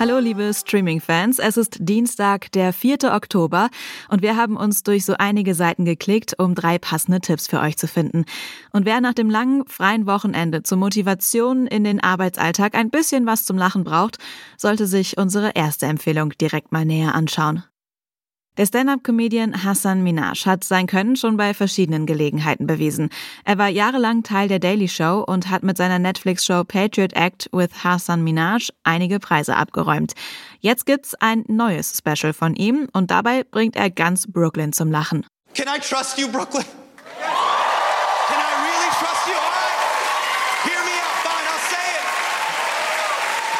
Hallo liebe Streaming-Fans, es ist Dienstag, der 4. Oktober und wir haben uns durch so einige Seiten geklickt, um drei passende Tipps für euch zu finden. Und wer nach dem langen, freien Wochenende zur Motivation in den Arbeitsalltag ein bisschen was zum Lachen braucht, sollte sich unsere erste Empfehlung direkt mal näher anschauen. Der Stand-up-Comedian Hassan Minaj hat sein Können schon bei verschiedenen Gelegenheiten bewiesen. Er war jahrelang Teil der Daily Show und hat mit seiner Netflix-Show Patriot Act with Hassan Minaj einige Preise abgeräumt. Jetzt gibt's ein neues Special von ihm und dabei bringt er ganz Brooklyn zum Lachen. Can I trust you, Brooklyn? Can I really trust you? All right. Hear me out. Fine, I'll say it.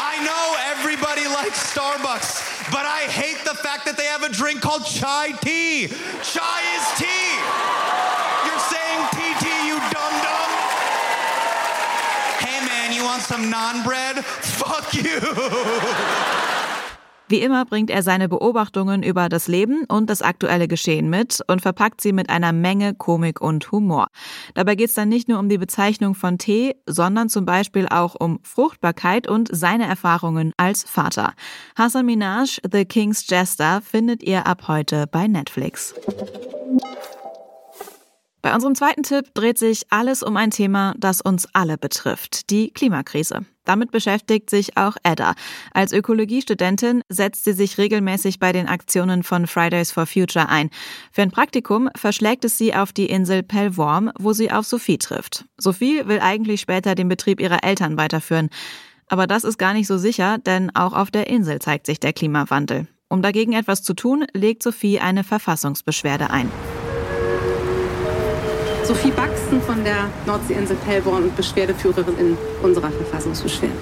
I know everybody likes Starbucks, but I hate the fact that they have a drink called chai tea. Chai is tea. You're saying TT, you dum dum? Hey man, you want some naan bread? Fuck you. Wie immer bringt er seine Beobachtungen über das Leben und das aktuelle Geschehen mit und verpackt sie mit einer Menge Komik und Humor. Dabei geht es dann nicht nur um die Bezeichnung von Tee, sondern zum Beispiel auch um Fruchtbarkeit und seine Erfahrungen als Vater. Hassan Minaj, The King's Jester, findet ihr ab heute bei Netflix. Bei unserem zweiten Tipp dreht sich alles um ein Thema, das uns alle betrifft, die Klimakrise. Damit beschäftigt sich auch Edda. Als Ökologiestudentin setzt sie sich regelmäßig bei den Aktionen von Fridays for Future ein. Für ein Praktikum verschlägt es sie auf die Insel Pellworm, wo sie auf Sophie trifft. Sophie will eigentlich später den Betrieb ihrer Eltern weiterführen. Aber das ist gar nicht so sicher, denn auch auf der Insel zeigt sich der Klimawandel. Um dagegen etwas zu tun, legt Sophie eine Verfassungsbeschwerde ein. Sophie Baxen von der Nordseeinsel Pellworm und Beschwerdeführerin in unserer Verfassungsbeschwerde.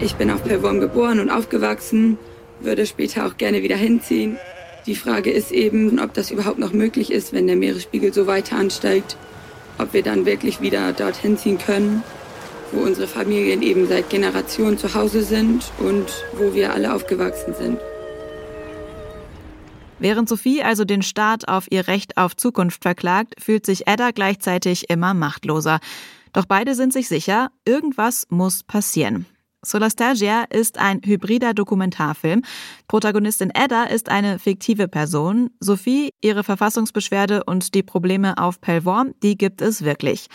Ich bin auf Pellworm geboren und aufgewachsen, würde später auch gerne wieder hinziehen. Die Frage ist eben, ob das überhaupt noch möglich ist, wenn der Meeresspiegel so weiter ansteigt, ob wir dann wirklich wieder dorthin ziehen können, wo unsere Familien eben seit Generationen zu Hause sind und wo wir alle aufgewachsen sind. Während Sophie also den Staat auf ihr Recht auf Zukunft verklagt, fühlt sich Edda gleichzeitig immer machtloser. Doch beide sind sich sicher, irgendwas muss passieren. Solastalgia ist ein hybrider Dokumentarfilm. Protagonistin Edda ist eine fiktive Person. Sophie, ihre Verfassungsbeschwerde und die Probleme auf Pellworm, die gibt es wirklich.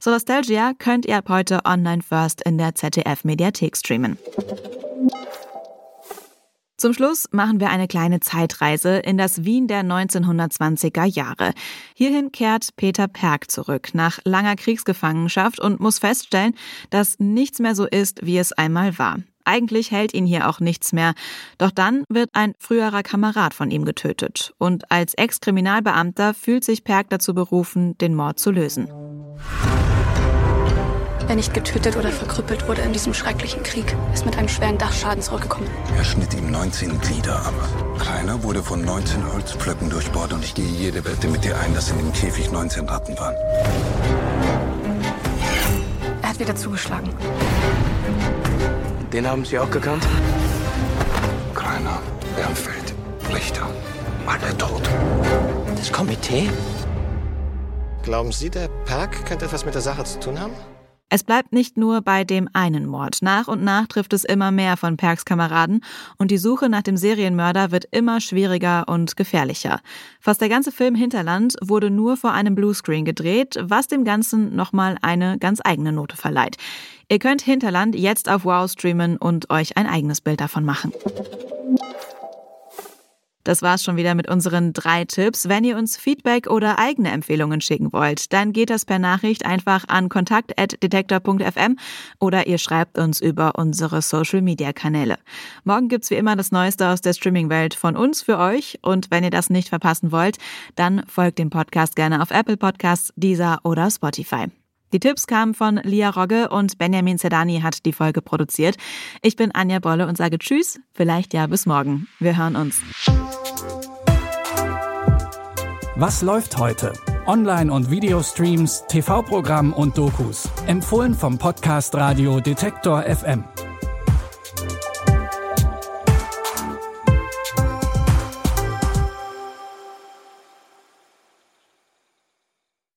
Solastalgia könnt ihr ab heute online first in der ZDF Mediathek streamen. Zum Schluss machen wir eine kleine Zeitreise in das Wien der 1920er Jahre. Hierhin kehrt Peter Perk zurück nach langer Kriegsgefangenschaft und muss feststellen, dass nichts mehr so ist, wie es einmal war. Eigentlich hält ihn hier auch nichts mehr. Doch dann wird ein früherer Kamerad von ihm getötet. Und als Ex-Kriminalbeamter fühlt sich Perk dazu berufen, den Mord zu lösen. Wer nicht getötet oder verkrüppelt wurde in diesem schrecklichen Krieg, ist mit einem schweren Dachschaden zurückgekommen. Er schnitt ihm 19 Glieder ab. Keiner wurde von 19 Holzpflöcken durchbohrt und ich gehe jede Wette mit dir ein, dass in dem Käfig 19 Ratten waren. Er hat wieder zugeschlagen. Den haben Sie auch gekannt? Keiner, Bernfeld, Richter, alle tot. Das Komitee? Glauben Sie, der Perk könnte etwas mit der Sache zu tun haben? Es bleibt nicht nur bei dem einen Mord. Nach und nach trifft es immer mehr von Perks Kameraden und die Suche nach dem Serienmörder wird immer schwieriger und gefährlicher. Fast der ganze Film Hinterland wurde nur vor einem Bluescreen gedreht, was dem Ganzen nochmal eine ganz eigene Note verleiht. Ihr könnt Hinterland jetzt auf Wow streamen und euch ein eigenes Bild davon machen. Das war's schon wieder mit unseren drei Tipps. Wenn ihr uns Feedback oder eigene Empfehlungen schicken wollt, dann geht das per Nachricht einfach an kontakt.detektor.fm oder ihr schreibt uns über unsere Social Media Kanäle. Morgen gibt's wie immer das Neueste aus der Streaming-Welt von uns für euch und wenn ihr das nicht verpassen wollt, dann folgt dem Podcast gerne auf Apple Podcasts, Deezer oder Spotify. Die Tipps kamen von Lia Rogge und Benjamin Zedani hat die Folge produziert. Ich bin Anja Bolle und sage Tschüss, vielleicht ja bis morgen. Wir hören uns. Was läuft heute? Online- und Videostreams, TV-Programm und Dokus. Empfohlen vom Podcast Radio Detektor FM.